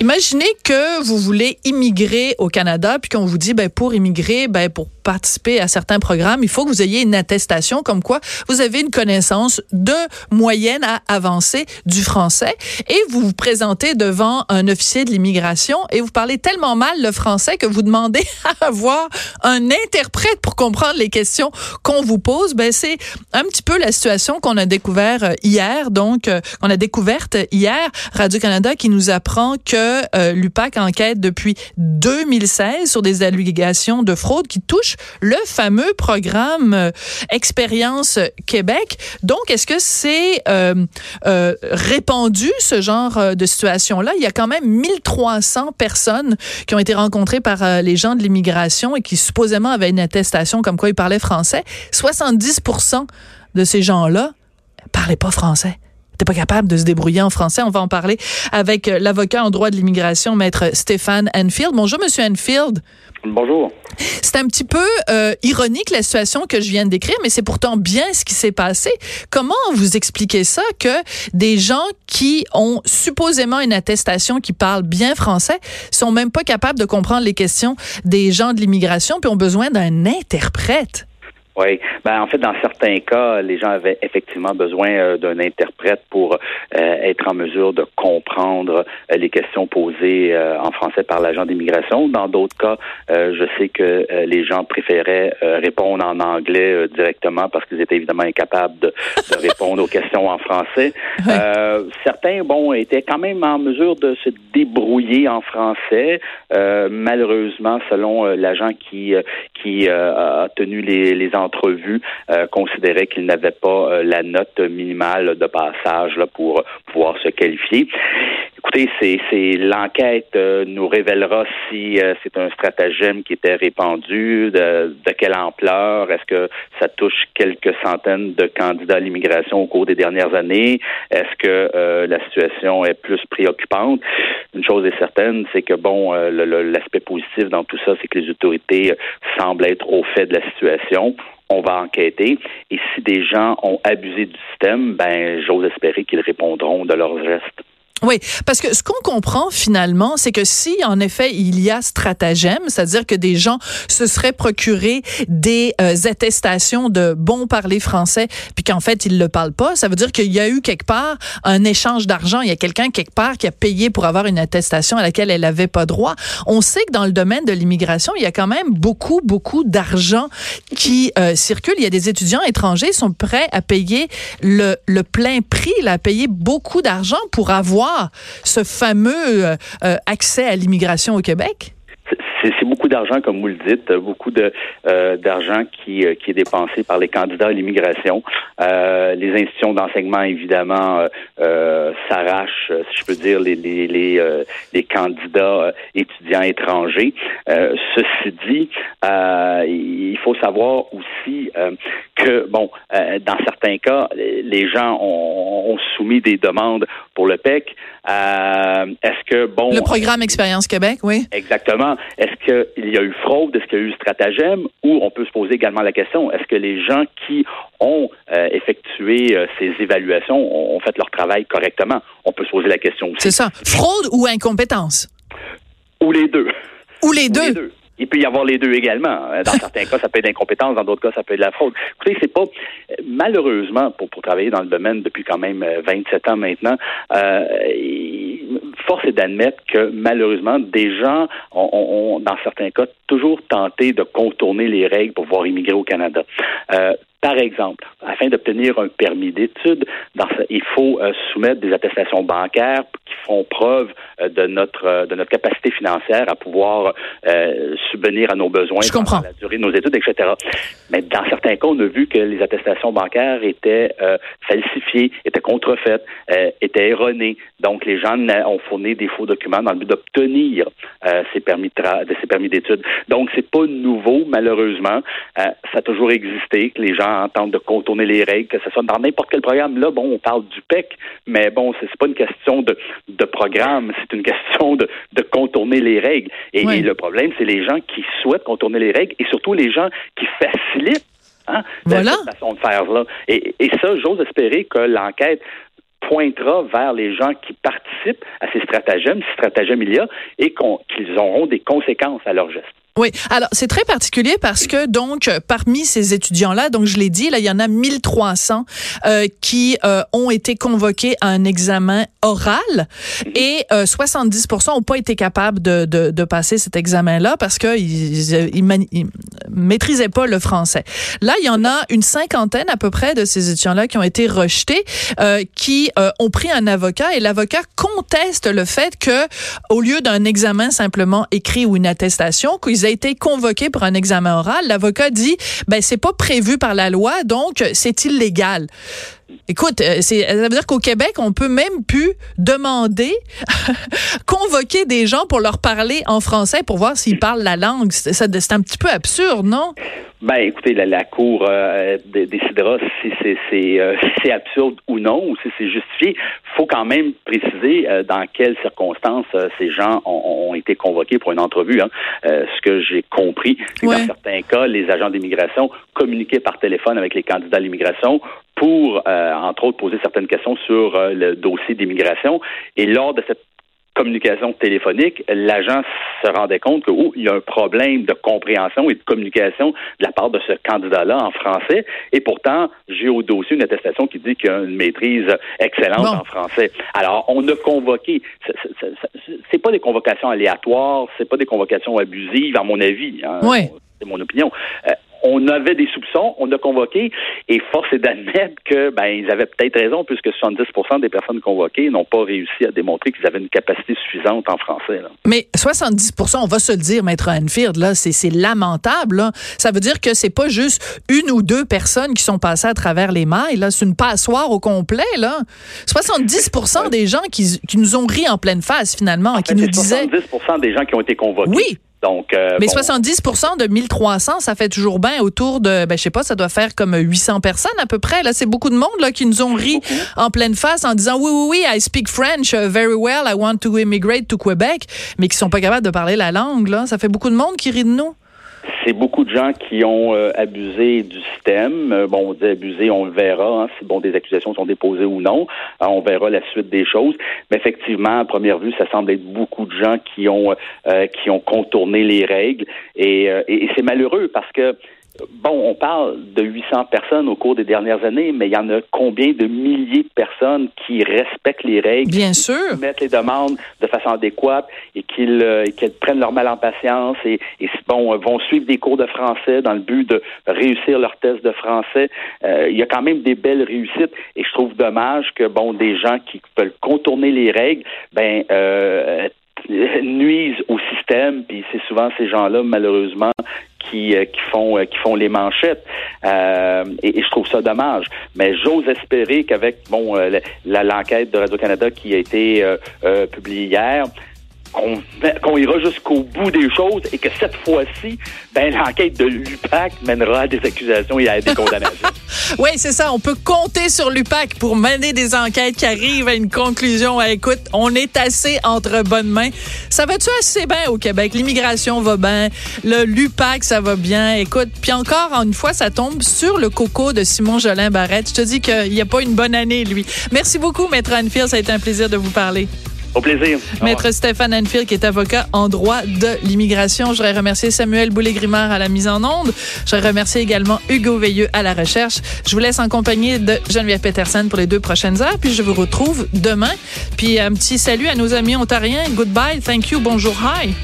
Imaginez que vous voulez immigrer au Canada, puis qu'on vous dit, ben, pour immigrer, ben, pour participer à certains programmes, il faut que vous ayez une attestation comme quoi vous avez une connaissance de moyenne à avancée du français et vous vous présentez devant un officier de l'immigration et vous parlez tellement mal le français que vous demandez à avoir un interprète pour comprendre les questions qu'on vous pose. Ben, c'est un petit peu la situation qu'on a découvert euh, hier, donc, euh, qu'on a découverte hier. Radio-Canada qui nous apprend que euh, l'UPAC enquête depuis 2016 sur des allégations de fraude qui touchent le fameux programme euh, Expérience Québec. Donc, est-ce que c'est euh, euh, répandu, ce genre de situation-là? Il y a quand même 1300 personnes qui ont été rencontrées par les gens de l'immigration et qui supposément avaient une attestation comme quoi ils parlaient français. 70% de ces gens-là parlaient pas français n'étaient pas capable de se débrouiller en français. On va en parler avec l'avocat en droit de l'immigration, maître Stéphane Enfield. Bonjour, monsieur Enfield. Bonjour. C'est un petit peu euh, ironique la situation que je viens de décrire, mais c'est pourtant bien ce qui s'est passé. Comment vous expliquez ça que des gens qui ont supposément une attestation qui parlent bien français sont même pas capables de comprendre les questions des gens de l'immigration puis ont besoin d'un interprète? Oui, ben en fait, dans certains cas, les gens avaient effectivement besoin euh, d'un interprète pour euh, être en mesure de comprendre euh, les questions posées en français par l'agent d'immigration. Dans d'autres cas, je sais que les gens préféraient répondre en anglais directement parce qu'ils étaient évidemment incapables de, de répondre aux questions en français. certains, bon, étaient quand même en mesure de se débrouiller en français. malheureusement, selon l'agent qui qui a tenu les, les entrevue euh, considérait qu'il n'avait pas euh, la note minimale de passage là, pour pouvoir se qualifier. Écoutez, c'est l'enquête euh, nous révélera si c'est un stratagème qui était répandu, de, de quelle ampleur, est-ce que ça touche quelques centaines de candidats à l'immigration au cours des dernières années, est-ce que la situation est plus préoccupante? Une chose est certaine, c'est que bon, l'aspect positif dans tout ça, c'est que les autorités semblent être au fait de la situation on va enquêter. Et si des gens ont abusé du système, ben, j'ose espérer qu'ils répondront de leurs gestes. Oui, parce que ce qu'on comprend finalement, c'est que si en effet il y a stratagème, c'est-à-dire que des gens se seraient procurés des euh, attestations de bon parler français, puis qu'en fait ils le parlent pas, ça veut dire qu'il y a eu quelque part un échange d'argent. Il y a quelqu'un quelque part qui a payé pour avoir une attestation à laquelle elle avait pas droit. On sait que dans le domaine de l'immigration, il y a quand même beaucoup beaucoup d'argent qui euh, circule. Il y a des étudiants étrangers qui sont prêts à payer le, le plein prix, à payer beaucoup d'argent pour avoir ce fameux euh, euh, accès à l'immigration au Québec? c'est beaucoup d'argent, comme vous le dites, beaucoup de euh, d'argent qui, qui est dépensé par les candidats à l'immigration. les institutions d'enseignement, évidemment, s'arrachent, si je peux dire, les les les, les candidats étudiants étrangers. ceci dit, il faut savoir aussi que, bon, dans certains cas, les gens ont, ont soumis des demandes pour le PEC. Euh, est-ce que, bon... Le programme Expérience Québec, oui. Exactement. Est-ce qu'il y a eu fraude? Est-ce qu'il y a eu stratagème? Ou on peut se poser également la question, est-ce que les gens qui ont euh, effectué euh, ces évaluations ont, fait leur travail correctement? On peut se poser la question aussi. C'est ça. Fraude ou incompétence? Ou les deux. Ou les deux. Il peut y avoir les deux également. Dans certains cas, ça peut être d'incompétence, dans d'autres cas, ça peut être de la fraude. Écoutez, c'est pas malheureusement pour, pour travailler dans le domaine depuis quand même 27 ans maintenant. Euh, force est d'admettre que malheureusement, des gens ont, dans certains cas, toujours tenté de contourner les règles pour pouvoir immigrer au Canada. Euh, par exemple, afin d'obtenir un permis d'études, il faut euh, soumettre des attestations bancaires qui font preuve euh, de notre euh, de notre capacité financière à pouvoir subvenir à nos besoins pendant la durée de nos études, etc. Mais dans certains cas, on a vu que les attestations bancaires étaient falsifiées, étaient contrefaites, étaient erronées. Donc, les gens ont fourni des faux documents dans le but d'obtenir ces permis de, ces permis d'études. Donc, c'est pas nouveau, malheureusement. ça a toujours existé que les gens entendre de contourner les règles, que ce soit dans n'importe quel programme. Là, bon, on parle du PEC, mais bon, c'est pas une question de, de programme, c'est une question de, de contourner les règles. Et, le problème, c'est les gens qui souhaitent contourner les règles et surtout les gens qui facilitent hein, voilà. cette façon de faire là. Et, et ça, j'ose espérer que l'enquête pointera vers les gens qui participent à ces stratagèmes, si stratagèmes il y a, et qu'ils auront des conséquences à leurs gestes. Oui, alors c'est très particulier parce que donc parmi ces étudiants-là, donc je l'ai dit, là il y en a 1300 euh, qui euh, ont été convoqués à un examen oral et euh, 70% ont pas été capables de, de, de passer cet examen-là parce que ils, ils, maîtrisaient pas le français. Là, il y en a une cinquantaine à peu près de ces étudiants-là qui ont été rejetés, euh, qui euh, ont pris un avocat et l'avocat conteste le fait que au lieu d'un examen simplement écrit ou une attestation, a été convoqué pour un examen oral, l'avocat dit ben c'est pas prévu par la loi, donc c'est illégal. Écoute, euh, c'est, ça veut dire qu'au Québec, on peut même plus demander, convoquer des gens pour leur parler en français pour voir s'ils parlent la langue. C'est, c'est un petit peu absurde, non? Ben, écoutez, la, la Cour euh, décidera si c'est, c'est, euh, c'est absurde ou non, ou si c'est justifié. faut quand même préciser euh, dans quelles circonstances ces gens ont, ont, été convoqués pour une entrevue. Hein. ce que j'ai compris, c'est ouais. dans certains cas, les agents d'immigration communiquaient par téléphone avec les candidats à l'immigration pour, euh, entre autres, poser certaines questions sur euh, le dossier d'immigration. Et lors de cette communication téléphonique, l'agent se rendait compte qu'il oh, y a un problème de compréhension et de communication de la part de ce candidat-là en français. Et pourtant, j'ai au dossier une attestation qui dit qu'il a une maîtrise excellente en français. Alors, on a convoqué. C'est pas des convocations aléatoires, c'est pas des convocations abusives, à mon avis. Hein. Oui. C'est mon opinion. Euh, on avait des soupçons, on a convoqué, et force est d'admettre que ben ils avaient peut-être raison, puisque 70% des personnes convoquées n'ont pas réussi à démontrer qu'ils avaient une capacité suffisante en français. Là. Mais 70% on va se le dire, maître Anfield, là, c'est lamentable. Là. Ça veut dire que c'est pas juste une ou deux personnes qui sont passées à travers les mailles. Là, c'est une passoire au complet. Là, 70% des gens qui, qui, nous ont ri en pleine face finalement, en qui fait, nous disaient 70% des gens qui ont été convoqués. Oui. Donc, euh, Mais bon. 70% de 1300, ça fait toujours bien autour de, ben, je sais pas, ça doit faire comme 800 personnes à peu près. Là, c'est beaucoup de monde là qui nous ont ri en pleine face en disant oui, oui, oui, I speak French uh, very well, I want to immigrate to Quebec, mais qui sont pas capables de parler la langue. Là, ça fait beaucoup de monde qui rit de nous c'est beaucoup de gens qui ont euh, abusé du système. Euh, bon, on dit abusé, on le verra, hein, si bon des accusations sont déposées ou non. Euh, on verra la suite des choses. Mais effectivement, à première vue, ça semble être beaucoup de gens qui ont euh, qui ont contourné les règles. Et, et c'est malheureux parce que Bon, on parle de 800 personnes au cours des dernières années, mais il y en a combien de milliers de personnes qui respectent les règles, Bien sûr. qui mettent les demandes de façon adéquate et qu'ils euh, prennent leur mal en patience et, et bon, vont suivre des cours de français dans le but de réussir leur test de français. Euh, il y a quand même des belles réussites et je trouve dommage que bon, des gens qui veulent contourner les règles, ben euh, nuisent au système, puis c'est souvent ces gens-là, malheureusement, qui, euh, qui font euh, qui font les manchettes. Euh, et, et, je trouve ça dommage. Mais j'ose espérer qu'avec bon euh, l'enquête de Radio Canada qui a été publiée hier qu'on qu ira jusqu'au bout des choses et que cette fois-ci, ben, l'enquête de l'UPAC mènera à des accusations et à des condamnations. oui, c'est ça. On peut compter sur l'UPAC pour mener des enquêtes qui arrivent à une conclusion. écoute, on est assez entre bonnes mains. Ça va-tu assez bien au Québec? L'immigration va bien. Le l'UPAC, ça va bien. Écoute, puis encore une fois, ça tombe sur le coco de Simon Jolin Barrette. Je te dis qu'il n'y a pas une bonne année, lui. Merci beaucoup, Maître Anfield. Ça a été un plaisir de vous parler. Au plaisir. Maître Stéphane Anfield, qui est avocat en droit de l'immigration. Je voudrais remercier Samuel Boulay-Grimard à la mise en onde. Je voudrais remercier également Hugo Veilleux à la recherche. Je vous laisse en compagnie de Geneviève Peterson pour les deux prochaines heures, puis je vous retrouve demain. Puis un petit salut à nos amis ontariens. Goodbye, thank you, bonjour, hi.